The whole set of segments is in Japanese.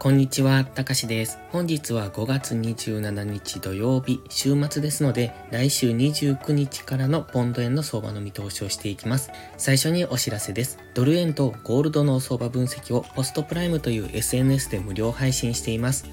こんにちは、たかしです。本日は5月27日土曜日、週末ですので、来週29日からのポンド円の相場の見通しをしていきます。最初にお知らせです。ドル円とゴールドの相場分析をポストプライムという SNS で無料配信しています。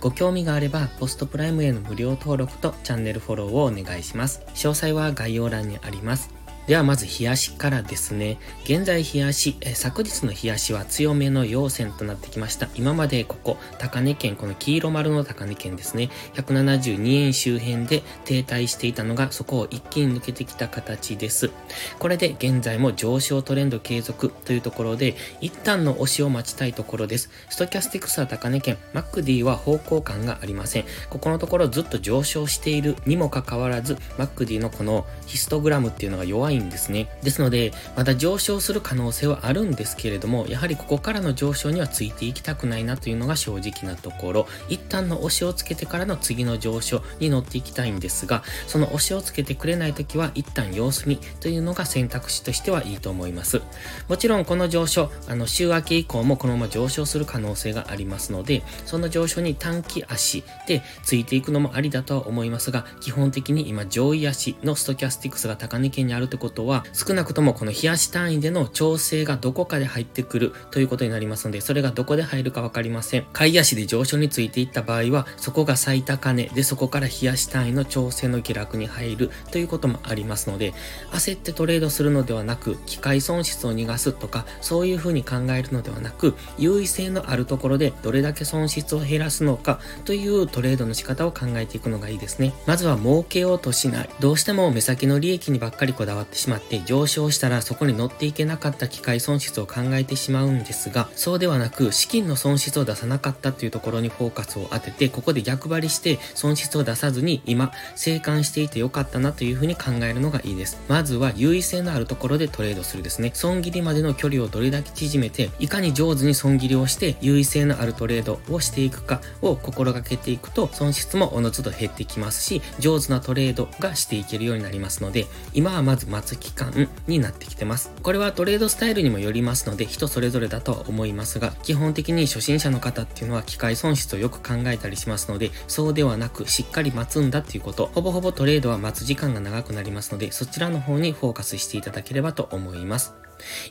ご興味があれば、ポストプライムへの無料登録とチャンネルフォローをお願いします。詳細は概要欄にあります。ではまず冷やしからですね。現在冷やし、昨日の冷やしは強めの陽線となってきました。今までここ、高値圏、この黄色丸の高値圏ですね。172円周辺で停滞していたのが、そこを一気に抜けてきた形です。これで現在も上昇トレンド継続というところで、一旦の押しを待ちたいところです。ストキャスティクスは高値圏、マックディは方向感がありません。ここのところずっと上昇しているにもかかわらず、マックディのこのヒストグラムっていうのが弱いいんですね。ですので、また上昇する可能性はあるんですけれども、やはりここからの上昇にはついていきたくないなというのが正直なところ、一旦の押しをつけてからの次の上昇に乗っていきたいんですが、その押しをつけてくれないときは一旦様子見というのが選択肢としてはいいと思います。もちろんこの上昇、あの週明け以降もこのまま上昇する可能性がありますので、その上昇に短期足でついていくのもありだとは思いますが、基本的に今上位足のストキャスティクスが高値圏にあるってことは、少なくともこの冷やし単位での調整がどこかで入ってくるということになりますので、それがどこで入るかわかりません。買い足で上昇についていった場合は、そこが最高値でそこから冷やし単位の調整の下落に入るということもありますので、焦ってトレードするのではなく、機械損失を逃がすとか、そういうふうに考えるのではなく、優位性のあるところでどれだけ損失を減らすのかというトレードの仕方を考えていくのがいいですね。まずは儲けようとしない。どうしても目先の利益にばっかりこだわってしまって、上昇したらそこに乗っていけなかった機械損失を考えてしまうんですが、そうではなく資金の損失を出さなかったというところにフォーカスを当てて、ここで逆張りして損失を出さずに今、生還していてよかったなというふうに考えるのがいいです。まずは優位性のあるところでトレードするですね。損切りまでの距離をどれだけ縮めて、いかに上手に損切りをして優位性のあるトレードをしていくかを心がけていくと、損失もおのずと減ってきますし、上手なトレードがしていけるようになりますので、今はまず待期間になってきてます。これはトレードスタイルにもよりますので、人それぞれだとは思いますが、基本的に初心者の方っていうのは機械損失をよく考えたりしますので、そうではなくしっかり待つんだっていうこと、ほぼほぼトレードは待つ時間が長くなりますので、そちらの方にフォーカスしていただければと思います。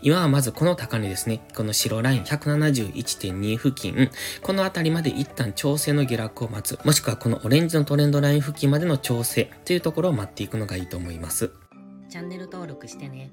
今はまずこの高値ですね。この白ライン171.2付近、この辺りまで一旦調整の下落を待つ。もしくはこのオレンジのトレンドライン付近までの調整というところを待っていくのがいいと思います。チャンネル登録してね。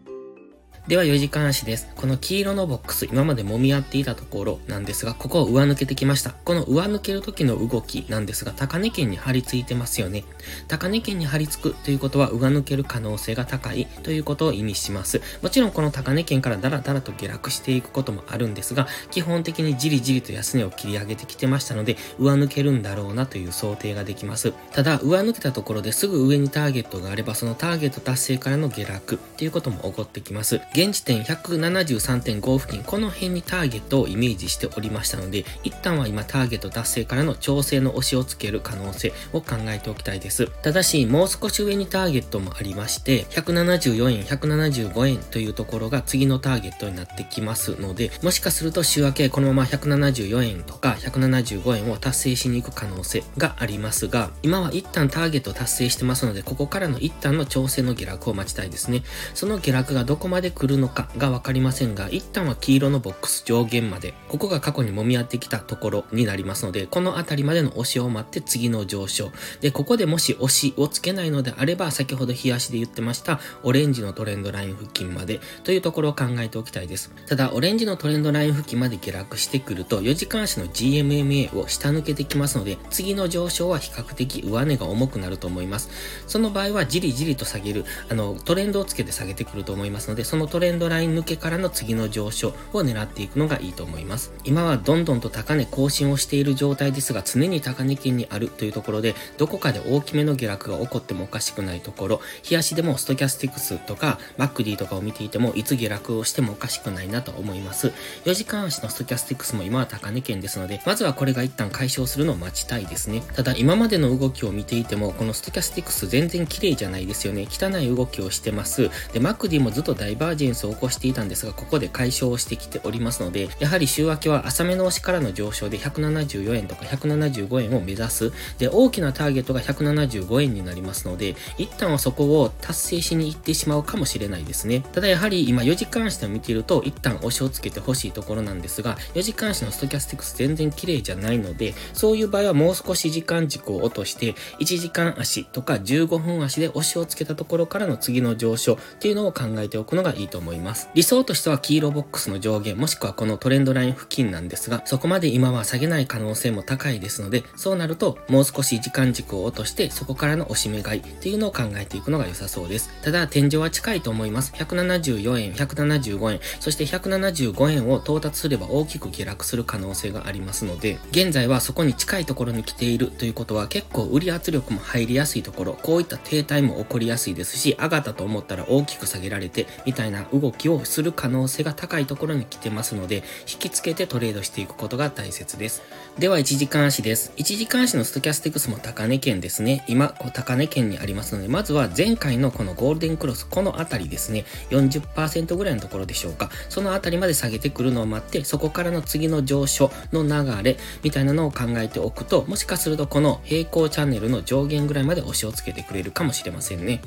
では4時間足です。この黄色のボックス、今まで揉み合っていたところなんですが、ここを上抜けてきました。この上抜ける時の動きなんですが、高値圏に張り付いてますよね。高値圏に張り付くということは、上抜ける可能性が高いということを意味します。もちろんこの高値圏からダラダラと下落していくこともあるんですが、基本的にじりじりと安値を切り上げてきてましたので、上抜けるんだろうなという想定ができます。ただ、上抜けたところですぐ上にターゲットがあれば、そのターゲット達成からの下落っていうことも起こってきます。現時点173.5付近、この辺にターゲットをイメージしておりましたので、一旦は今ターゲット達成からの調整の押しをつける可能性を考えておきたいです。ただし、もう少し上にターゲットもありまして、174円、175円というところが次のターゲットになってきますので、もしかすると週明けこのまま174円とか175円を達成しに行く可能性がありますが、今は一旦ターゲット達成してますので、ここからの一旦の調整の下落を待ちたいですね。その下落がどこまで来るのかがわかりませんが、一旦は黄色のボックス上限まで、ここが過去に揉み合ってきたところになりますので、この辺りまでの押しを待って次の上昇。で、ここでもし押しをつけないのであれば、先ほど冷やしで言ってました、オレンジのトレンドライン付近までというところを考えておきたいです。ただ、オレンジのトレンドライン付近まで下落してくると、4時間足の GMMA を下抜けてきますので、次の上昇は比較的上値が重くなると思います。その場合は、じりじりと下げる、あの、トレンドをつけて下げてくると思いますので、そのトレンドライン抜けからの次の上昇を狙っていくのがいいと思います。今はどんどんと高値更新をしている状態ですが、常に高値圏にあるというところで、どこかで大きめの下落が起こってもおかしくないところ、日足でもストキャスティクスとか、 MACD とかを見ていても、いつ下落をしてもおかしくないなと思います。4時間足のストキャスティクスも今は高値圏ですので、まずはこれが一旦解消するのを待ちたいですね。ただ、今までの動きを見ていても、このストキャスティクス全然綺麗じゃないですよね。汚い動きをしてます。で、 MACD もずっとダイバージェンスを起こしていたんですが、ここで解消してきておりますので、やはり週明けは浅めの押しからの上昇で174円とか175円を目指す。で、大きなターゲットが175円になりますので、一旦はそこを達成しに行ってしまうかもしれないですね。ただやはり今4時間足で見ていると、一旦押しをつけてほしいところなんですが、4時間足のストキャスティクス全然綺麗じゃないので、そういう場合はもう少し時間軸を落として、1時間足とか15分足で押しをつけたところからの次の上昇っていうのを考えておくのがいいと思います。理想としては黄色ボックスの上限もしくはこのトレンドライン付近なんですが、そこまで今は下げない可能性も高いですので、そうなるともう少し時間軸を落としてそこからの押し目買いっていうのを考えていくのが良さそうです。ただ天井は近いと思います。174円、175円、そして175円を到達すれば大きく下落する可能性がありますので、現在はそこに近いところに来ているということは結構売り圧力も入りやすいところ、こういった停滞も起こりやすいですし、上がったと思ったら大きく下げられて、みたいな動きをする可能性が高いところに来てますので、引きつけてトレードしていくことが大切です。では、1時間足です。1時間足のストキャスティクスも高値圏ですね。今、高値圏にありますので、まずは前回のこのゴールデンクロス、このあたりですね、40%ぐらいのところでしょうか。そのあたりまで下げてくるのを待って、そこからの次の上昇の流れ、みたいなのを考えておくと、もしかするとこの平行チャンネルの上限ぐらいまで押しをつけてくれるかもしれませんね。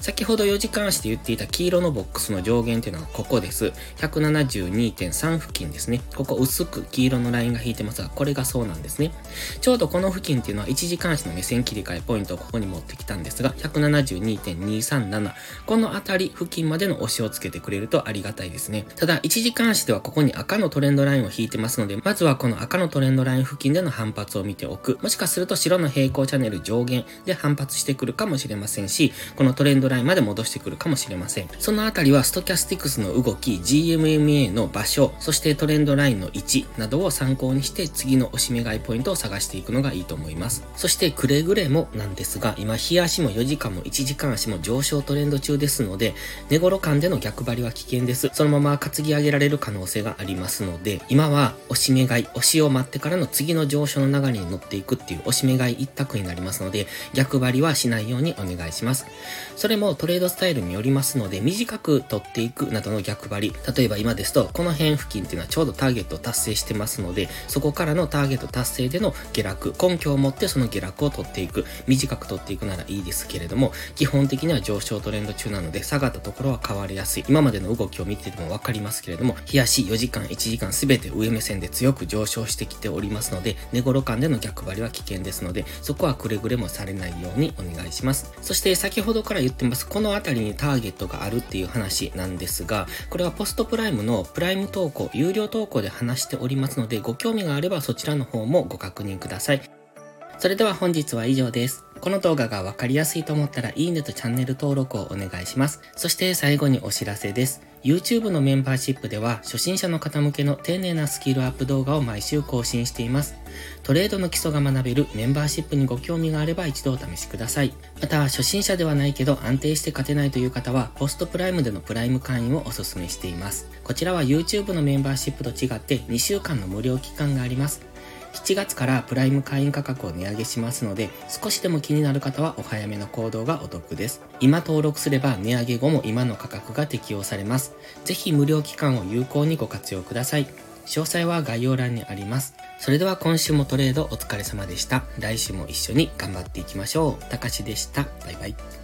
先ほど4時間足で言っていた黄色のボックスの上上限っていうのはここです。172.3付近ですね。ここ薄く黄色のラインが引いてますが、これがそうなんですね。ちょうどこの付近っていうのは1時間足の目線切り替えポイントをここに持ってきたんですが、172.237。このあたり付近までの押しをつけてくれるとありがたいですね。ただ、1時間足ではここに赤のトレンドラインを引いてますので、まずはこの赤のトレンドライン付近での反発を見ておく。もしかすると白の平行チャンネル上限で反発してくるかもしれませんし、このトレンドラインまで戻してくるかもしれません。そのあたりはストキャスティクスの動き、GMMA の場所、そしてトレンドラインの位置などを参考にして次の押し目買いポイントを探していくのがいいと思います。そしてくれぐれもなんですが、今日足も4時間も1時間足も上昇トレンド中ですので、寝頃間での逆張りは危険です。そのまま担ぎ上げられる可能性がありますので、今は押し目買い、押しを待ってからの次の上昇の流れに乗っていくっていう押し目買い一択になりますので、逆張りはしないようにお願いします。それもトレードスタイルによりますので、短く取ってていくなどの逆張り、例えば今ですと、この辺付近っていうのはちょうどターゲットを達成してますので、そこからのターゲット達成での下落、根拠を持ってその下落を取っていく、短く取っていくならいいですけれども、基本的には上昇トレンド中なので、下がったところは変わりやすい。今までの動きを見ててもわかりますけれども、日足4時間、1時間すべて上目線で強く上昇してきておりますので、寝頃間での逆張りは危険ですので、そこはくれぐれもされないようにお願いします。そして先ほどから言ってます、この辺りにターゲットがあるっていう話なんなんですが、これはポストプライムのプライム投稿、有料投稿で話しておりますので、ご興味があればそちらの方もご確認ください。それでは本日は以上です。この動画がわかりやすいと思ったらいいねとチャンネル登録をお願いします。そして最後にお知らせです。YouTube のメンバーシップでは初心者の方向けの丁寧なスキルアップ動画を毎週更新しています。トレードの基礎が学べるメンバーシップにご興味があれば一度お試しください。また、初心者ではないけど安定して勝てないという方は、ポストプライムでのプライム会員をお勧めしています。こちらは YouTube のメンバーシップと違って2週間の無料期間があります。7月からプライム会員価格を値上げしますので、少しでも気になる方はお早めの行動がお得です。今登録すれば値上げ後も今の価格が適用されます。ぜひ無料期間を有効にご活用ください。詳細は概要欄にあります。それでは今週もトレードお疲れ様でした。来週も一緒に頑張っていきましょう。たかしでした。バイバイ。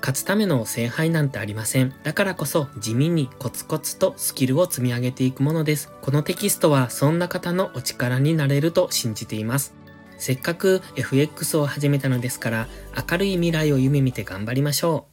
勝つための聖杯なんてありません。だからこそ地味にコツコツとスキルを積み上げていくものです。このテキストはそんな方のお力になれると信じています。せっかく FX を始めたのですから明るい未来を夢見て頑張りましょう。